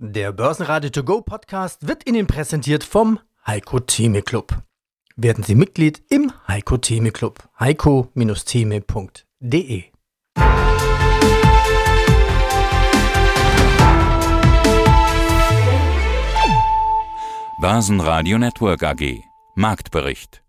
Der Börsenradio To Go Podcast wird Ihnen präsentiert vom Heiko Theme Club. Werden Sie Mitglied im Heiko Theme Club. heiko-theme.de Börsenradio Network AG Marktbericht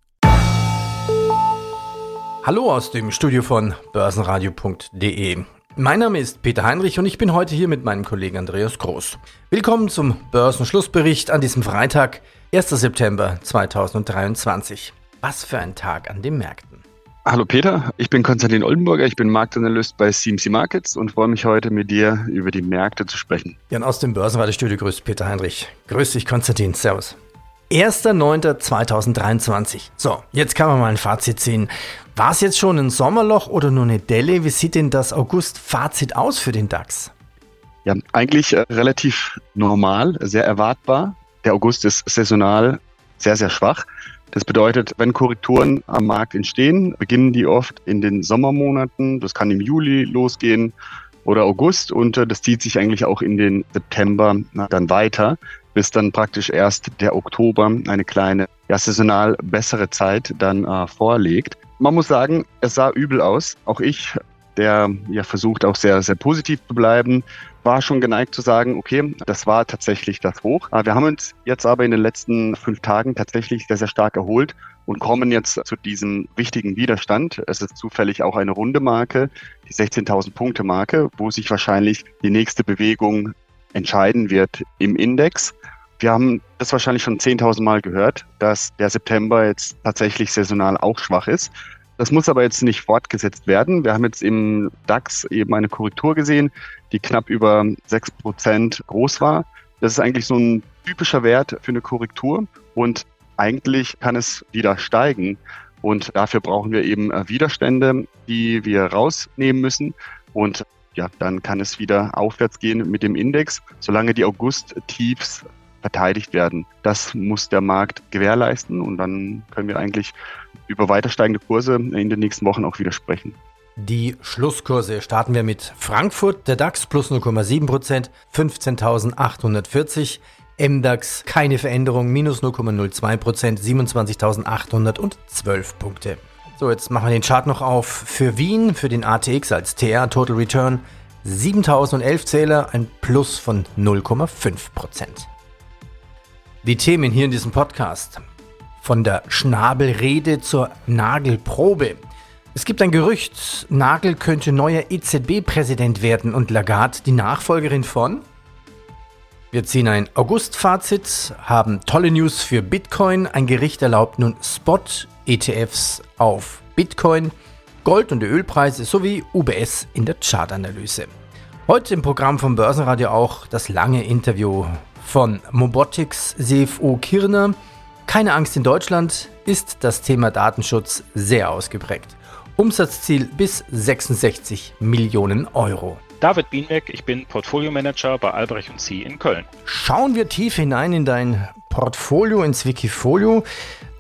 Hallo aus dem Studio von börsenradio.de. Mein Name ist Peter Heinrich und ich bin heute hier mit meinem Kollegen Andreas Groß. Willkommen zum Börsenschlussbericht an diesem Freitag, 1. September 2023. Was für ein Tag an den Märkten. Hallo Peter, ich bin Konstantin Oldenburger, ich bin Marktanalyst bei CMC Markets und freue mich heute mit dir über die Märkte zu sprechen. Ja, und aus dem Börsenradiostudio grüßt Peter Heinrich. Grüß dich Konstantin, Servus. 1.9.2023. So, jetzt kann man mal ein Fazit ziehen. War es jetzt schon ein Sommerloch oder nur eine Delle? Wie sieht denn das August-Fazit aus für den DAX? Ja, eigentlich äh, relativ normal, sehr erwartbar. Der August ist saisonal sehr, sehr schwach. Das bedeutet, wenn Korrekturen am Markt entstehen, beginnen die oft in den Sommermonaten. Das kann im Juli losgehen oder August und äh, das zieht sich eigentlich auch in den September dann weiter bis dann praktisch erst der Oktober eine kleine, ja, saisonal bessere Zeit dann äh, vorlegt. Man muss sagen, es sah übel aus. Auch ich, der ja versucht auch sehr, sehr positiv zu bleiben, war schon geneigt zu sagen, okay, das war tatsächlich das Hoch. Wir haben uns jetzt aber in den letzten fünf Tagen tatsächlich sehr, sehr stark erholt und kommen jetzt zu diesem wichtigen Widerstand. Es ist zufällig auch eine runde Marke, die 16.000 Punkte Marke, wo sich wahrscheinlich die nächste Bewegung entscheiden wird im Index. Wir haben das wahrscheinlich schon 10.000 Mal gehört, dass der September jetzt tatsächlich saisonal auch schwach ist. Das muss aber jetzt nicht fortgesetzt werden. Wir haben jetzt im DAX eben eine Korrektur gesehen, die knapp über 6% groß war. Das ist eigentlich so ein typischer Wert für eine Korrektur und eigentlich kann es wieder steigen. Und dafür brauchen wir eben Widerstände, die wir rausnehmen müssen. Und ja, dann kann es wieder aufwärts gehen mit dem Index, solange die August-Tiefs verteidigt werden. Das muss der Markt gewährleisten und dann können wir eigentlich über weiter steigende Kurse in den nächsten Wochen auch wieder sprechen. Die Schlusskurse starten wir mit Frankfurt, der DAX plus 0,7% 15.840. MDAX keine Veränderung, minus 0,02% 27.812 Punkte. So, jetzt machen wir den Chart noch auf für Wien, für den ATX als TR Total Return 7011 Zähler, ein Plus von 0,5% die Themen hier in diesem Podcast. Von der Schnabelrede zur Nagelprobe. Es gibt ein Gerücht, Nagel könnte neuer EZB-Präsident werden und Lagarde die Nachfolgerin von. Wir ziehen ein August-Fazit, haben tolle News für Bitcoin. Ein Gericht erlaubt nun Spot-ETFs auf Bitcoin, Gold- und Ölpreise sowie UBS in der Chartanalyse. Heute im Programm vom Börsenradio auch das lange Interview von Mobotics CFO Kirner. Keine Angst in Deutschland ist das Thema Datenschutz sehr ausgeprägt. Umsatzziel bis 66 Millionen Euro. David Bienbeck, ich bin Portfolio Manager bei Albrecht und C in Köln. Schauen wir tief hinein in dein Portfolio, ins Wikifolio.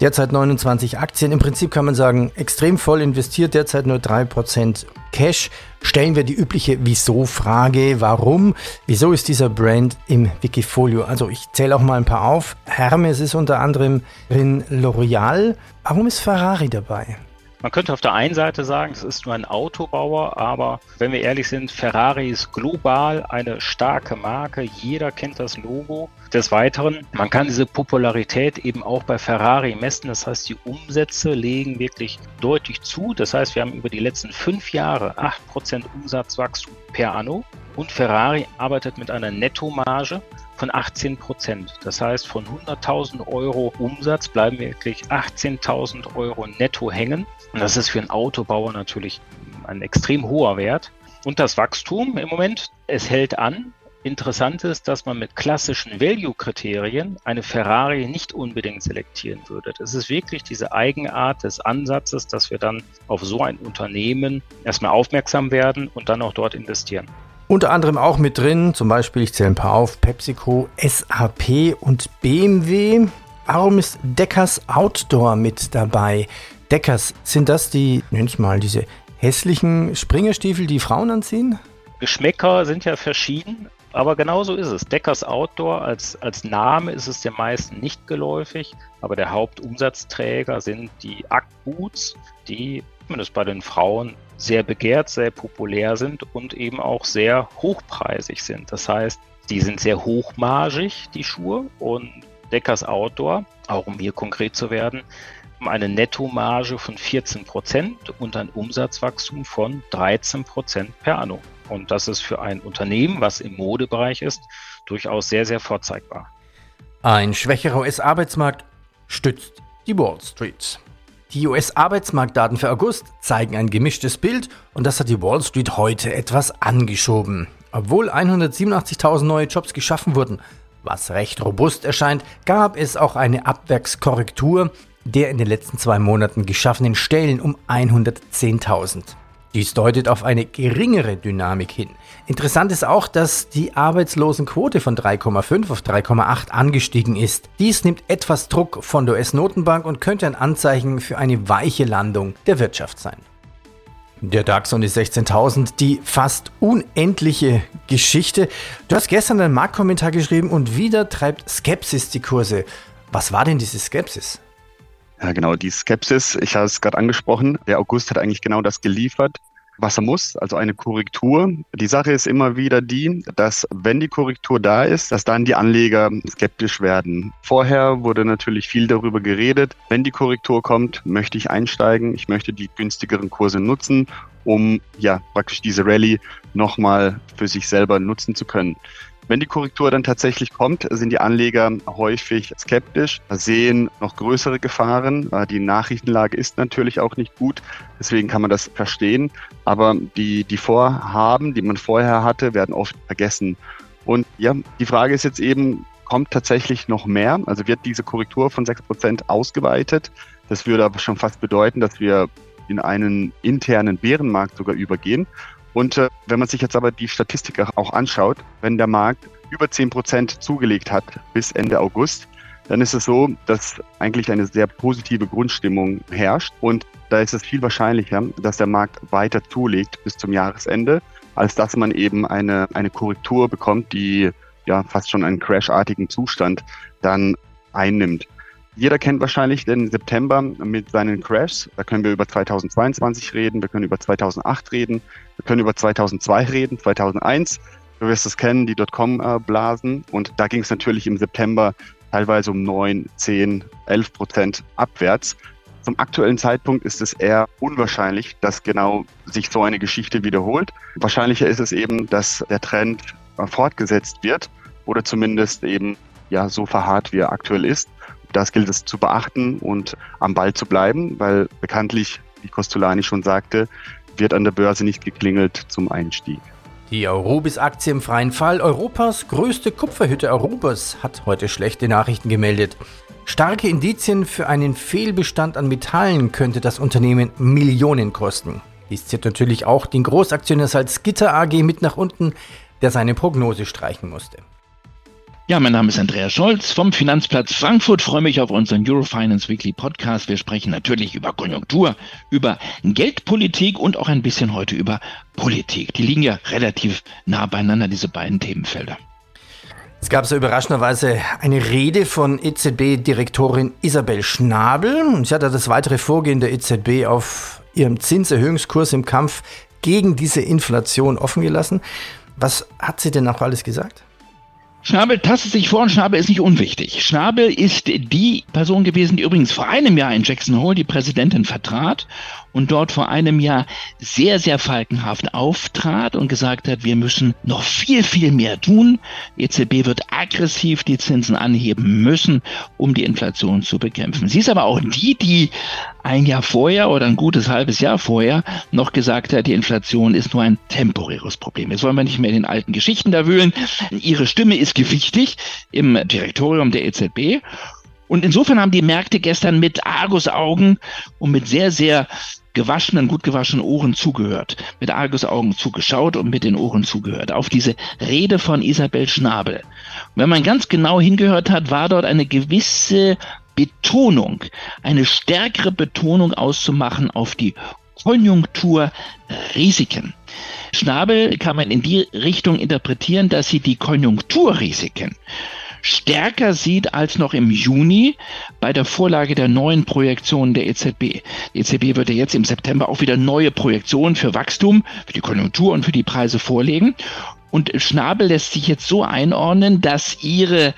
Derzeit 29 Aktien. Im Prinzip kann man sagen, extrem voll investiert, derzeit nur 3% Cash. Stellen wir die übliche Wieso-Frage. Warum? Wieso ist dieser Brand im Wikifolio? Also ich zähle auch mal ein paar auf. Hermes ist unter anderem drin L'Oreal. Warum ist Ferrari dabei? Man könnte auf der einen Seite sagen, es ist nur ein Autobauer, aber wenn wir ehrlich sind, Ferrari ist global eine starke Marke. Jeder kennt das Logo. Des Weiteren, man kann diese Popularität eben auch bei Ferrari messen. Das heißt, die Umsätze legen wirklich deutlich zu. Das heißt, wir haben über die letzten fünf Jahre 8% Umsatzwachstum per anno. Und Ferrari arbeitet mit einer Nettomarge von 18 Prozent. Das heißt, von 100.000 Euro Umsatz bleiben wirklich 18.000 Euro netto hängen. Und das ist für einen Autobauer natürlich ein extrem hoher Wert. Und das Wachstum im Moment, es hält an. Interessant ist, dass man mit klassischen Value-Kriterien eine Ferrari nicht unbedingt selektieren würde. Das ist wirklich diese Eigenart des Ansatzes, dass wir dann auf so ein Unternehmen erstmal aufmerksam werden und dann auch dort investieren. Unter anderem auch mit drin, zum Beispiel, ich zähle ein paar auf, PepsiCo, SAP und BMW. Warum ist Deckers Outdoor mit dabei? Deckers, sind das die, nenn ich mal, diese hässlichen Springerstiefel, die Frauen anziehen? Geschmäcker sind ja verschieden. Aber genau so ist es. Deckers Outdoor als, als Name ist es den meisten nicht geläufig, aber der Hauptumsatzträger sind die Ackboots, die zumindest bei den Frauen sehr begehrt, sehr populär sind und eben auch sehr hochpreisig sind. Das heißt, die sind sehr hochmargig, die Schuhe, und Deckers Outdoor, auch um hier konkret zu werden, eine Nettomarge von 14 Prozent und ein Umsatzwachstum von 13 Prozent per annum. Und das ist für ein Unternehmen, was im Modebereich ist, durchaus sehr, sehr vorzeigbar. Ein schwächerer US-Arbeitsmarkt stützt die Wall Street. Die US-Arbeitsmarktdaten für August zeigen ein gemischtes Bild und das hat die Wall Street heute etwas angeschoben. Obwohl 187.000 neue Jobs geschaffen wurden, was recht robust erscheint, gab es auch eine Abwerkskorrektur der in den letzten zwei Monaten geschaffenen Stellen um 110.000. Dies deutet auf eine geringere Dynamik hin. Interessant ist auch, dass die Arbeitslosenquote von 3,5 auf 3,8 angestiegen ist. Dies nimmt etwas Druck von der US-Notenbank und könnte ein Anzeichen für eine weiche Landung der Wirtschaft sein. Der DAX und die 16.000, die fast unendliche Geschichte. Du hast gestern einen Marktkommentar geschrieben und wieder treibt Skepsis die Kurse. Was war denn diese Skepsis? Ja, genau, die Skepsis, ich habe es gerade angesprochen, der August hat eigentlich genau das geliefert, was er muss, also eine Korrektur. Die Sache ist immer wieder die, dass wenn die Korrektur da ist, dass dann die Anleger skeptisch werden. Vorher wurde natürlich viel darüber geredet, wenn die Korrektur kommt, möchte ich einsteigen, ich möchte die günstigeren Kurse nutzen, um ja praktisch diese Rallye nochmal für sich selber nutzen zu können. Wenn die Korrektur dann tatsächlich kommt, sind die Anleger häufig skeptisch, sehen noch größere Gefahren. Äh, die Nachrichtenlage ist natürlich auch nicht gut, deswegen kann man das verstehen. Aber die, die Vorhaben, die man vorher hatte, werden oft vergessen. Und ja, die Frage ist jetzt eben, kommt tatsächlich noch mehr? Also wird diese Korrektur von 6% ausgeweitet? Das würde aber schon fast bedeuten, dass wir in einen internen Bärenmarkt sogar übergehen. Und äh, wenn man sich jetzt aber die Statistik auch anschaut, wenn der Markt über 10 Prozent zugelegt hat bis Ende August, dann ist es so, dass eigentlich eine sehr positive Grundstimmung herrscht. Und da ist es viel wahrscheinlicher, dass der Markt weiter zulegt bis zum Jahresende, als dass man eben eine, eine Korrektur bekommt, die ja fast schon einen crashartigen Zustand dann einnimmt. Jeder kennt wahrscheinlich den September mit seinen Crashs. Da können wir über 2022 reden, wir können über 2008 reden, wir können über 2002 reden, 2001. Du wirst es kennen, die Dotcom-Blasen. Und da ging es natürlich im September teilweise um 9, 10, 11 Prozent abwärts. Zum aktuellen Zeitpunkt ist es eher unwahrscheinlich, dass genau sich so eine Geschichte wiederholt. Wahrscheinlicher ist es eben, dass der Trend fortgesetzt wird oder zumindest eben ja so verharrt, wie er aktuell ist. Das gilt es zu beachten und am Ball zu bleiben, weil bekanntlich, wie Costolani schon sagte, wird an der Börse nicht geklingelt zum Einstieg. Die Eurobis-Aktie im freien Fall, Europas größte Kupferhütte Europas, hat heute schlechte Nachrichten gemeldet. Starke Indizien für einen Fehlbestand an Metallen könnte das Unternehmen Millionen kosten. Dies zieht natürlich auch den Großaktionär Salzgitter AG mit nach unten, der seine Prognose streichen musste. Ja, mein Name ist Andreas Scholz vom Finanzplatz Frankfurt. Freue mich auf unseren Eurofinance Weekly Podcast. Wir sprechen natürlich über Konjunktur, über Geldpolitik und auch ein bisschen heute über Politik. Die liegen ja relativ nah beieinander, diese beiden Themenfelder. Es gab so überraschenderweise eine Rede von EZB-Direktorin Isabel Schnabel. Sie hat das weitere Vorgehen der EZB auf ihrem Zinserhöhungskurs im Kampf gegen diese Inflation offen gelassen. Was hat sie denn auch alles gesagt? Schnabel tastet sich vor und Schnabel ist nicht unwichtig. Schnabel ist die Person gewesen, die übrigens vor einem Jahr in Jackson Hole die Präsidentin vertrat und dort vor einem Jahr sehr, sehr falkenhaft auftrat und gesagt hat, wir müssen noch viel, viel mehr tun. Die EZB wird aggressiv die Zinsen anheben müssen, um die Inflation zu bekämpfen. Sie ist aber auch die, die ein Jahr vorher oder ein gutes halbes Jahr vorher noch gesagt hat, die Inflation ist nur ein temporäres Problem. Jetzt wollen wir nicht mehr in den alten Geschichten da wühlen. Ihre Stimme ist gewichtig im Direktorium der EZB. Und insofern haben die Märkte gestern mit Argusaugen und mit sehr, sehr gewaschenen, gut gewaschenen Ohren zugehört, mit Argusaugen zugeschaut und mit den Ohren zugehört auf diese Rede von Isabel Schnabel. Und wenn man ganz genau hingehört hat, war dort eine gewisse Betonung, eine stärkere Betonung auszumachen auf die Konjunkturrisiken. Schnabel kann man in die Richtung interpretieren, dass sie die Konjunkturrisiken stärker sieht als noch im Juni bei der Vorlage der neuen Projektionen der EZB. Die EZB wird ja jetzt im September auch wieder neue Projektionen für Wachstum, für die Konjunktur und für die Preise vorlegen. Und Schnabel lässt sich jetzt so einordnen, dass ihre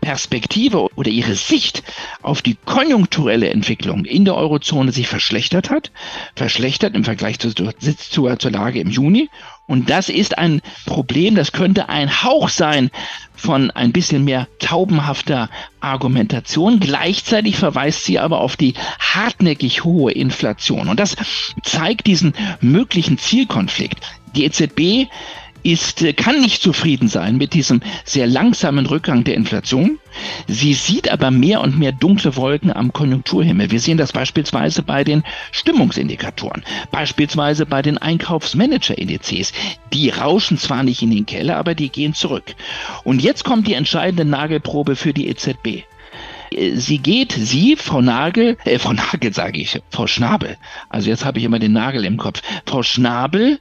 Perspektive oder ihre Sicht auf die konjunkturelle Entwicklung in der Eurozone sich verschlechtert hat, verschlechtert im Vergleich zur, zur, zur Lage im Juni. Und das ist ein Problem, das könnte ein Hauch sein von ein bisschen mehr taubenhafter Argumentation. Gleichzeitig verweist sie aber auf die hartnäckig hohe Inflation. Und das zeigt diesen möglichen Zielkonflikt. Die EZB ist, äh, kann nicht zufrieden sein mit diesem sehr langsamen Rückgang der Inflation. Sie sieht aber mehr und mehr dunkle Wolken am Konjunkturhimmel. Wir sehen das beispielsweise bei den Stimmungsindikatoren, beispielsweise bei den Einkaufsmanager-Indizes. Die rauschen zwar nicht in den Keller, aber die gehen zurück. Und jetzt kommt die entscheidende Nagelprobe für die EZB. Äh, sie geht, sie, Frau Nagel, äh, Frau Nagel sage ich, Frau Schnabel, also jetzt habe ich immer den Nagel im Kopf, Frau Schnabel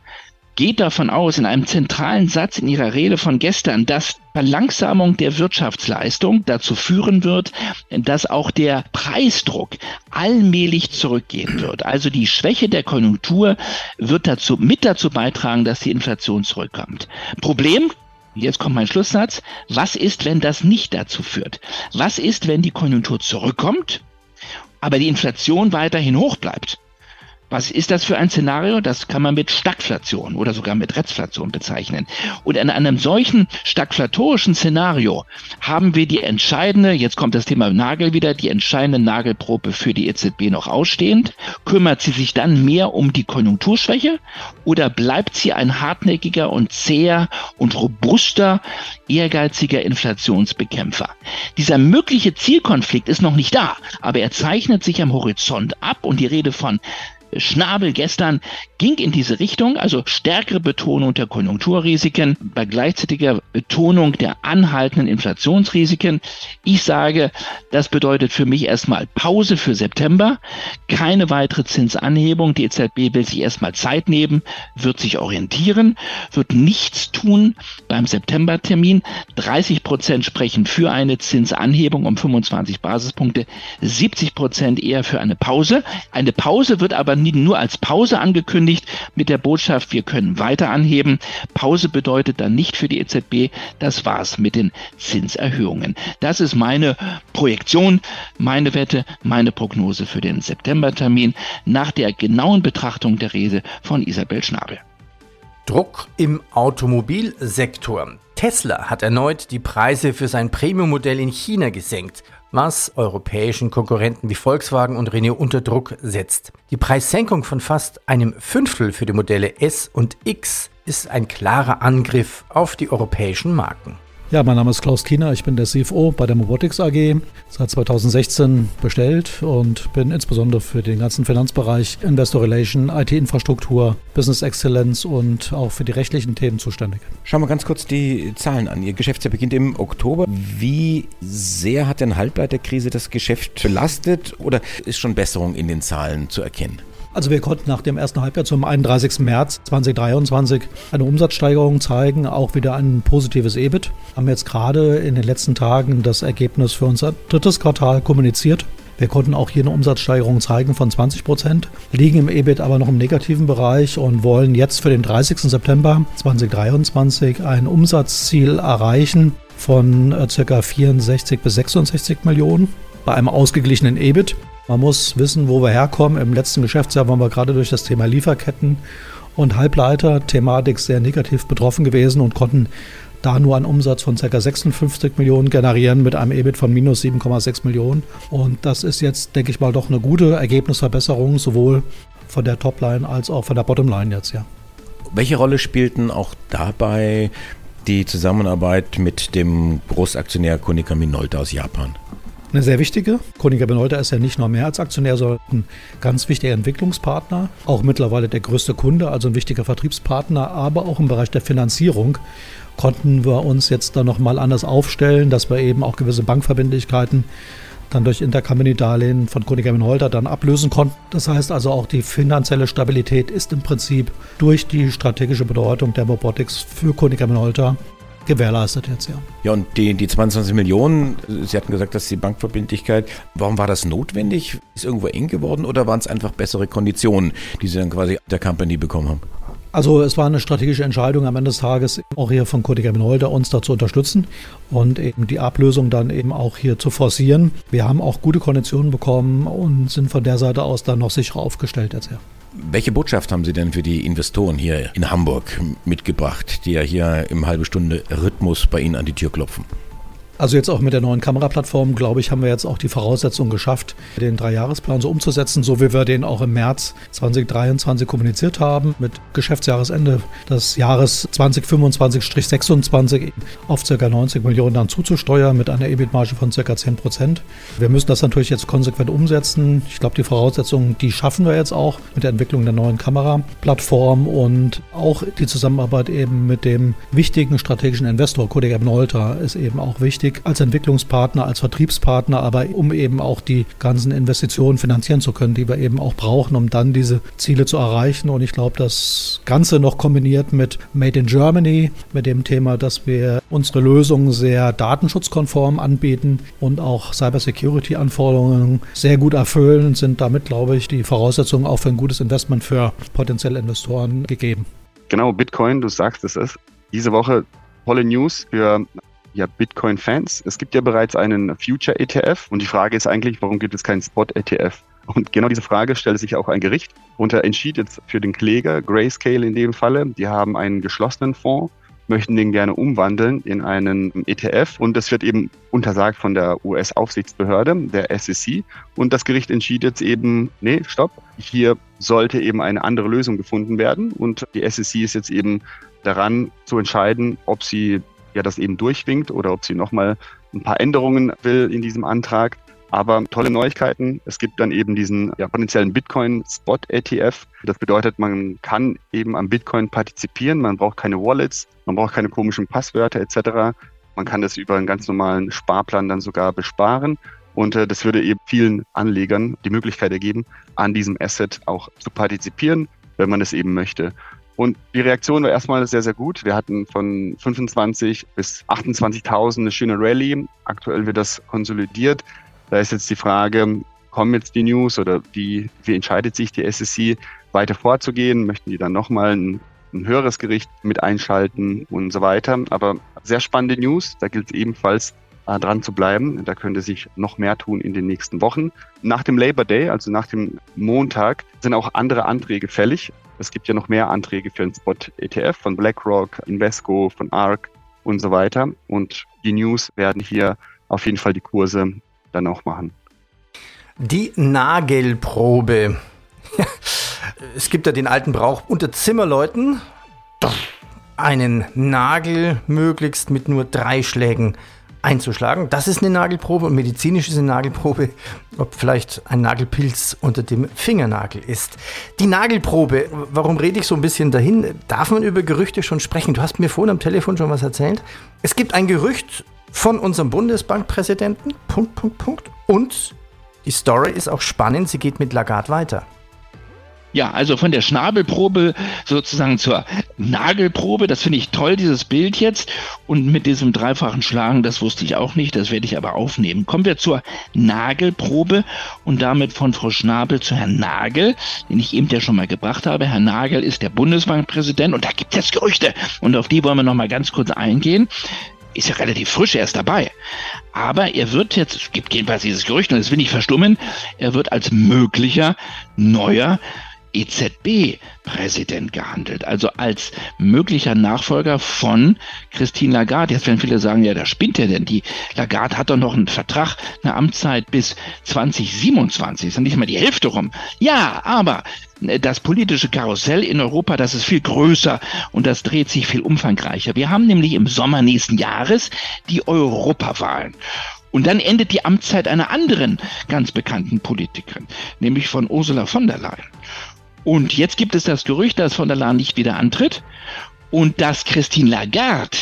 geht davon aus, in einem zentralen Satz in ihrer Rede von gestern, dass Verlangsamung der Wirtschaftsleistung dazu führen wird, dass auch der Preisdruck allmählich zurückgehen wird. Also die Schwäche der Konjunktur wird dazu, mit dazu beitragen, dass die Inflation zurückkommt. Problem, Jetzt kommt mein Schlusssatz. Was ist, wenn das nicht dazu führt? Was ist, wenn die Konjunktur zurückkommt, aber die Inflation weiterhin hoch bleibt? Was ist das für ein Szenario? Das kann man mit Stagflation oder sogar mit Rezflation bezeichnen. Und in einem solchen stagflatorischen Szenario haben wir die entscheidende, jetzt kommt das Thema Nagel wieder, die entscheidende Nagelprobe für die EZB noch ausstehend. Kümmert sie sich dann mehr um die Konjunkturschwäche oder bleibt sie ein hartnäckiger und zäher und robuster, ehrgeiziger Inflationsbekämpfer? Dieser mögliche Zielkonflikt ist noch nicht da, aber er zeichnet sich am Horizont ab und die Rede von Schnabel gestern ging in diese Richtung, also stärkere Betonung der Konjunkturrisiken bei gleichzeitiger Betonung der anhaltenden Inflationsrisiken. Ich sage, das bedeutet für mich erstmal Pause für September, keine weitere Zinsanhebung. Die EZB will sich erstmal Zeit nehmen, wird sich orientieren, wird nichts tun beim Septembertermin. 30 Prozent sprechen für eine Zinsanhebung um 25 Basispunkte, 70 Prozent eher für eine Pause. Eine Pause wird aber nur als Pause angekündigt mit der Botschaft, wir können weiter anheben. Pause bedeutet dann nicht für die EZB, das war's mit den Zinserhöhungen. Das ist meine Projektion, meine Wette, meine Prognose für den Septembertermin nach der genauen Betrachtung der Rede von Isabel Schnabel. Druck im Automobilsektor. Tesla hat erneut die Preise für sein Premium-Modell in China gesenkt was europäischen Konkurrenten wie Volkswagen und Renault unter Druck setzt. Die Preissenkung von fast einem Fünftel für die Modelle S und X ist ein klarer Angriff auf die europäischen Marken. Ja, mein Name ist Klaus Kiener, ich bin der CFO bei der Mobotics AG, seit 2016 bestellt und bin insbesondere für den ganzen Finanzbereich Investor Relation, IT-Infrastruktur, Business Excellence und auch für die rechtlichen Themen zuständig. Schauen wir ganz kurz die Zahlen an. Ihr Geschäftsjahr beginnt im Oktober. Wie sehr hat denn Halbleiterkrise das Geschäft belastet oder ist schon Besserung in den Zahlen zu erkennen? Also wir konnten nach dem ersten Halbjahr zum 31. März 2023 eine Umsatzsteigerung zeigen, auch wieder ein positives EBIT. Haben jetzt gerade in den letzten Tagen das Ergebnis für unser drittes Quartal kommuniziert. Wir konnten auch hier eine Umsatzsteigerung zeigen von 20 Prozent, liegen im EBIT aber noch im negativen Bereich und wollen jetzt für den 30. September 2023 ein Umsatzziel erreichen von äh, ca. 64 bis 66 Millionen bei einem ausgeglichenen EBIT. Man muss wissen, wo wir herkommen. Im letzten Geschäftsjahr waren wir gerade durch das Thema Lieferketten und Halbleiter-Thematik sehr negativ betroffen gewesen und konnten da nur einen Umsatz von ca. 56 Millionen generieren mit einem EBIT von minus 7,6 Millionen. Und das ist jetzt, denke ich mal, doch eine gute Ergebnisverbesserung, sowohl von der Topline als auch von der Bottomline jetzt, ja. Welche Rolle spielten auch dabei die Zusammenarbeit mit dem Großaktionär Konica Minolta aus Japan? Eine sehr wichtige. Konica Benolta ist ja nicht nur mehr als Aktionär, sondern ein ganz wichtiger Entwicklungspartner, auch mittlerweile der größte Kunde, also ein wichtiger Vertriebspartner, aber auch im Bereich der Finanzierung konnten wir uns jetzt dann nochmal anders aufstellen, dass wir eben auch gewisse Bankverbindlichkeiten dann durch Intercompany-Darlehen von Koenig Holter dann ablösen konnten. Das heißt also auch die finanzielle Stabilität ist im Prinzip durch die strategische Bedeutung der Robotics für Koenig Holter gewährleistet jetzt, ja. Ja, und die, die 22 Millionen, Sie hatten gesagt, dass die Bankverbindlichkeit, warum war das notwendig? Ist irgendwo eng geworden oder waren es einfach bessere Konditionen, die Sie dann quasi der Company bekommen haben? Also es war eine strategische Entscheidung am Ende des Tages, auch hier von Kodik Holder uns da zu unterstützen und eben die Ablösung dann eben auch hier zu forcieren. Wir haben auch gute Konditionen bekommen und sind von der Seite aus dann noch sicherer aufgestellt jetzt her. Welche Botschaft haben Sie denn für die Investoren hier in Hamburg mitgebracht, die ja hier im halbe Stunde Rhythmus bei Ihnen an die Tür klopfen? Also jetzt auch mit der neuen Kameraplattform, glaube ich, haben wir jetzt auch die Voraussetzungen geschafft, den Dreijahresplan so umzusetzen, so wie wir den auch im März 2023 kommuniziert haben, mit Geschäftsjahresende des Jahres 2025-26 auf ca. 90 Millionen dann zuzusteuern mit einer EBIT-Marge von ca. 10 Prozent. Wir müssen das natürlich jetzt konsequent umsetzen. Ich glaube, die Voraussetzungen, die schaffen wir jetzt auch mit der Entwicklung der neuen Kameraplattform und auch die Zusammenarbeit eben mit dem wichtigen strategischen Investor, Kodak Abnolta, ist eben auch wichtig wichtig als Entwicklungspartner, als Vertriebspartner, aber um eben auch die ganzen Investitionen finanzieren zu können, die wir eben auch brauchen, um dann diese Ziele zu erreichen. Und ich glaube, das Ganze noch kombiniert mit Made in Germany, mit dem Thema, dass wir unsere Lösungen sehr datenschutzkonform anbieten und auch Cybersecurity-Anforderungen sehr gut erfüllen, sind damit, glaube ich, die Voraussetzungen auch für ein gutes Investment für potenzielle Investoren gegeben. Genau, Bitcoin, du sagst es ist. Diese Woche tolle News für ja, Bitcoin-Fans. Es gibt ja bereits einen Future-ETF und die Frage ist eigentlich, warum gibt es keinen Spot-ETF? Und genau diese Frage stellt sich auch ein Gericht. Und er entschied jetzt für den Kläger, Grayscale in dem Falle. Die haben einen geschlossenen Fonds, möchten den gerne umwandeln in einen ETF. Und das wird eben untersagt von der US-Aufsichtsbehörde, der SEC. Und das Gericht entschied jetzt eben, nee, stopp, hier sollte eben eine andere Lösung gefunden werden. Und die SEC ist jetzt eben daran zu entscheiden, ob sie ja das eben durchwinkt oder ob sie nochmal ein paar Änderungen will in diesem Antrag. Aber tolle Neuigkeiten. Es gibt dann eben diesen ja, potenziellen Bitcoin-Spot-ETF. Das bedeutet, man kann eben am Bitcoin partizipieren. Man braucht keine Wallets, man braucht keine komischen Passwörter etc. Man kann das über einen ganz normalen Sparplan dann sogar besparen. Und äh, das würde eben vielen Anlegern die Möglichkeit ergeben, an diesem Asset auch zu partizipieren, wenn man es eben möchte. Und die Reaktion war erstmal sehr, sehr gut. Wir hatten von 25 bis 28.000 eine schöne Rallye. Aktuell wird das konsolidiert. Da ist jetzt die Frage, kommen jetzt die News oder wie, wie entscheidet sich die SSC weiter vorzugehen? Möchten die dann nochmal ein, ein höheres Gericht mit einschalten und so weiter? Aber sehr spannende News. Da gilt es ebenfalls dran zu bleiben. Da könnte sich noch mehr tun in den nächsten Wochen. Nach dem Labor Day, also nach dem Montag, sind auch andere Anträge fällig. Es gibt ja noch mehr Anträge für einen Spot-ETF von BlackRock, Invesco, von ARK und so weiter. Und die News werden hier auf jeden Fall die Kurse dann auch machen. Die Nagelprobe. es gibt ja den alten Brauch unter Zimmerleuten einen Nagel möglichst mit nur drei Schlägen einzuschlagen. Das ist eine Nagelprobe und medizinisch ist eine Nagelprobe, ob vielleicht ein Nagelpilz unter dem Fingernagel ist. Die Nagelprobe, warum rede ich so ein bisschen dahin? Darf man über Gerüchte schon sprechen? Du hast mir vorhin am Telefon schon was erzählt. Es gibt ein Gerücht von unserem Bundesbankpräsidenten, Punkt, Punkt, Punkt. Und die Story ist auch spannend, sie geht mit Lagarde weiter. Ja, also von der Schnabelprobe sozusagen zur Nagelprobe. Das finde ich toll, dieses Bild jetzt. Und mit diesem dreifachen Schlagen, das wusste ich auch nicht, das werde ich aber aufnehmen. Kommen wir zur Nagelprobe und damit von Frau Schnabel zu Herrn Nagel, den ich eben ja schon mal gebracht habe. Herr Nagel ist der Bundesbankpräsident und da gibt es Gerüchte. Und auf die wollen wir noch mal ganz kurz eingehen ist ja relativ frisch, er ist dabei. Aber er wird jetzt, es gibt jedenfalls dieses Gerücht, und das will ich verstummen, er wird als möglicher neuer EZB-Präsident gehandelt, also als möglicher Nachfolger von Christine Lagarde. Jetzt werden viele sagen, ja, da spinnt er denn. Die Lagarde hat doch noch einen Vertrag, eine Amtszeit bis 2027, ist ja nicht mal die Hälfte rum. Ja, aber das politische Karussell in Europa, das ist viel größer und das dreht sich viel umfangreicher. Wir haben nämlich im Sommer nächsten Jahres die Europawahlen. Und dann endet die Amtszeit einer anderen ganz bekannten Politikerin, nämlich von Ursula von der Leyen. Und jetzt gibt es das Gerücht, dass von der Leyen nicht wieder antritt. Und dass Christine Lagarde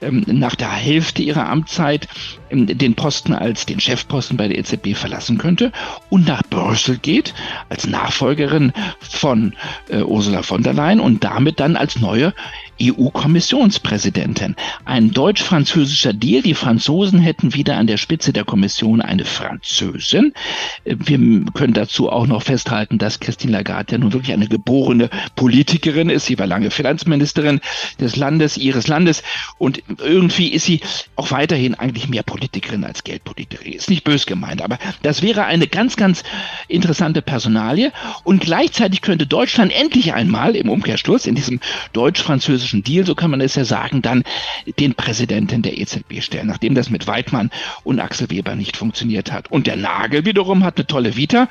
ähm, nach der Hälfte ihrer Amtszeit ähm, den Posten als den Chefposten bei der EZB verlassen könnte und nach Brüssel geht als Nachfolgerin von äh, Ursula von der Leyen und damit dann als neue EU-Kommissionspräsidentin. Ein deutsch-französischer Deal. Die Franzosen hätten wieder an der Spitze der Kommission eine Französin. Wir können dazu auch noch festhalten, dass Christine Lagarde ja nun wirklich eine geborene Politikerin ist. Sie war lange Finanzministerin des Landes, ihres Landes. Und irgendwie ist sie auch weiterhin eigentlich mehr Politikerin als Geldpolitikerin. Ist nicht bös gemeint, aber das wäre eine ganz, ganz interessante Personalie. Und gleichzeitig könnte Deutschland endlich einmal im Umkehrschluss in diesem deutsch-französischen Deal, so kann man es ja sagen, dann den Präsidenten der EZB stellen, nachdem das mit Weidmann und Axel Weber nicht funktioniert hat. Und der Nagel wiederum hat eine tolle Vita.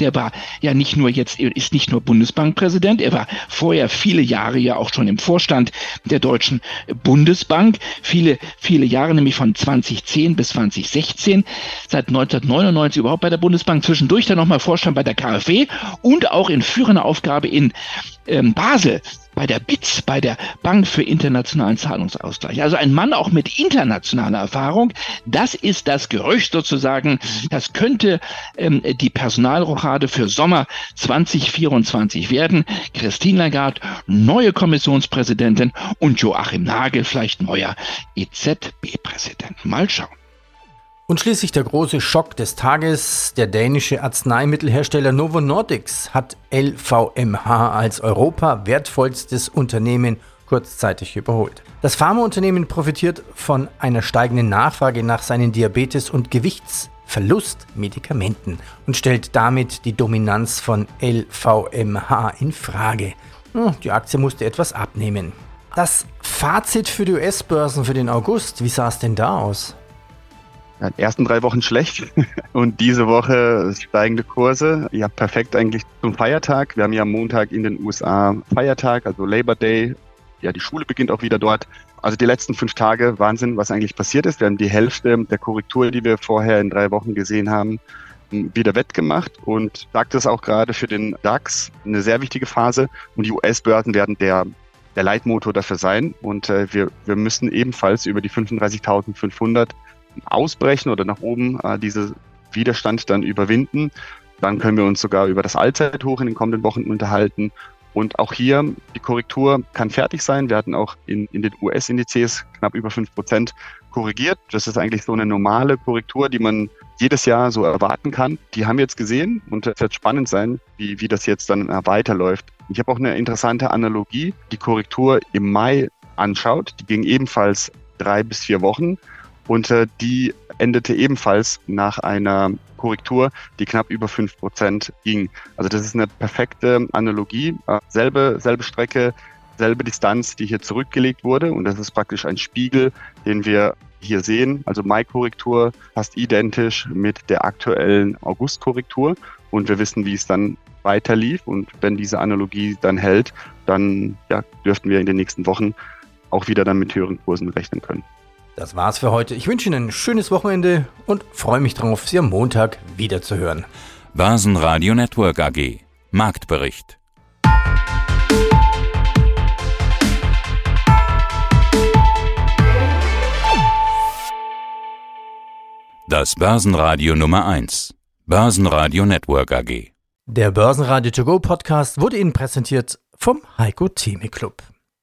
Der war ja nicht nur jetzt, ist nicht nur Bundesbankpräsident, er war vorher viele Jahre ja auch schon im Vorstand der Deutschen Bundesbank, viele, viele Jahre, nämlich von 2010 bis 2016, seit 1999 überhaupt bei der Bundesbank, zwischendurch dann nochmal Vorstand bei der KfW und auch in führender Aufgabe in ähm, Basel bei der BITS, bei der Bank für internationalen Zahlungsausgleich. Also ein Mann auch mit internationaler Erfahrung. Das ist das Gerücht sozusagen. Das könnte ähm, die Personalrochade für Sommer 2024 werden. Christine Lagarde, neue Kommissionspräsidentin und Joachim Nagel, vielleicht neuer EZB-Präsident. Mal schauen. Und schließlich der große Schock des Tages. Der dänische Arzneimittelhersteller Novo Nordics hat LVMH als Europa wertvollstes Unternehmen kurzzeitig überholt. Das Pharmaunternehmen profitiert von einer steigenden Nachfrage nach seinen Diabetes- und Gewichtsverlustmedikamenten und stellt damit die Dominanz von LVMH in Frage. Die Aktie musste etwas abnehmen. Das Fazit für die US-Börsen für den August, wie sah es denn da aus? Ja, die ersten drei Wochen schlecht und diese Woche steigende Kurse. Ja, perfekt eigentlich zum Feiertag. Wir haben ja am Montag in den USA Feiertag, also Labor Day. Ja, die Schule beginnt auch wieder dort. Also die letzten fünf Tage, Wahnsinn, was eigentlich passiert ist. Wir haben die Hälfte der Korrektur, die wir vorher in drei Wochen gesehen haben, wieder wettgemacht und sagt es auch gerade für den DAX eine sehr wichtige Phase und die US-Börsen werden der der Leitmotor dafür sein und äh, wir, wir müssen ebenfalls über die 35.500 ausbrechen oder nach oben äh, diese Widerstand dann überwinden. Dann können wir uns sogar über das Allzeithoch in den kommenden Wochen unterhalten. Und auch hier, die Korrektur kann fertig sein. Wir hatten auch in, in den US-Indizes knapp über fünf Prozent korrigiert. Das ist eigentlich so eine normale Korrektur, die man jedes Jahr so erwarten kann. Die haben wir jetzt gesehen und es wird spannend sein, wie, wie das jetzt dann weiterläuft. Ich habe auch eine interessante Analogie, die Korrektur im Mai anschaut. Die ging ebenfalls drei bis vier Wochen. Und äh, die endete ebenfalls nach einer Korrektur, die knapp über fünf Prozent ging. Also das ist eine perfekte Analogie. Äh, selbe, selbe Strecke, selbe Distanz, die hier zurückgelegt wurde. Und das ist praktisch ein Spiegel, den wir hier sehen. Also Mai-Korrektur fast identisch mit der aktuellen August-Korrektur. Und wir wissen, wie es dann weiter lief. Und wenn diese Analogie dann hält, dann ja, dürften wir in den nächsten Wochen auch wieder dann mit höheren Kursen rechnen können. Das war's für heute. Ich wünsche Ihnen ein schönes Wochenende und freue mich darauf, Sie am Montag wieder zu hören. Börsenradio Network AG. Marktbericht. Das Börsenradio Nummer 1. Börsenradio Network AG. Der Börsenradio To Go Podcast wurde Ihnen präsentiert vom Heiko Theme Club.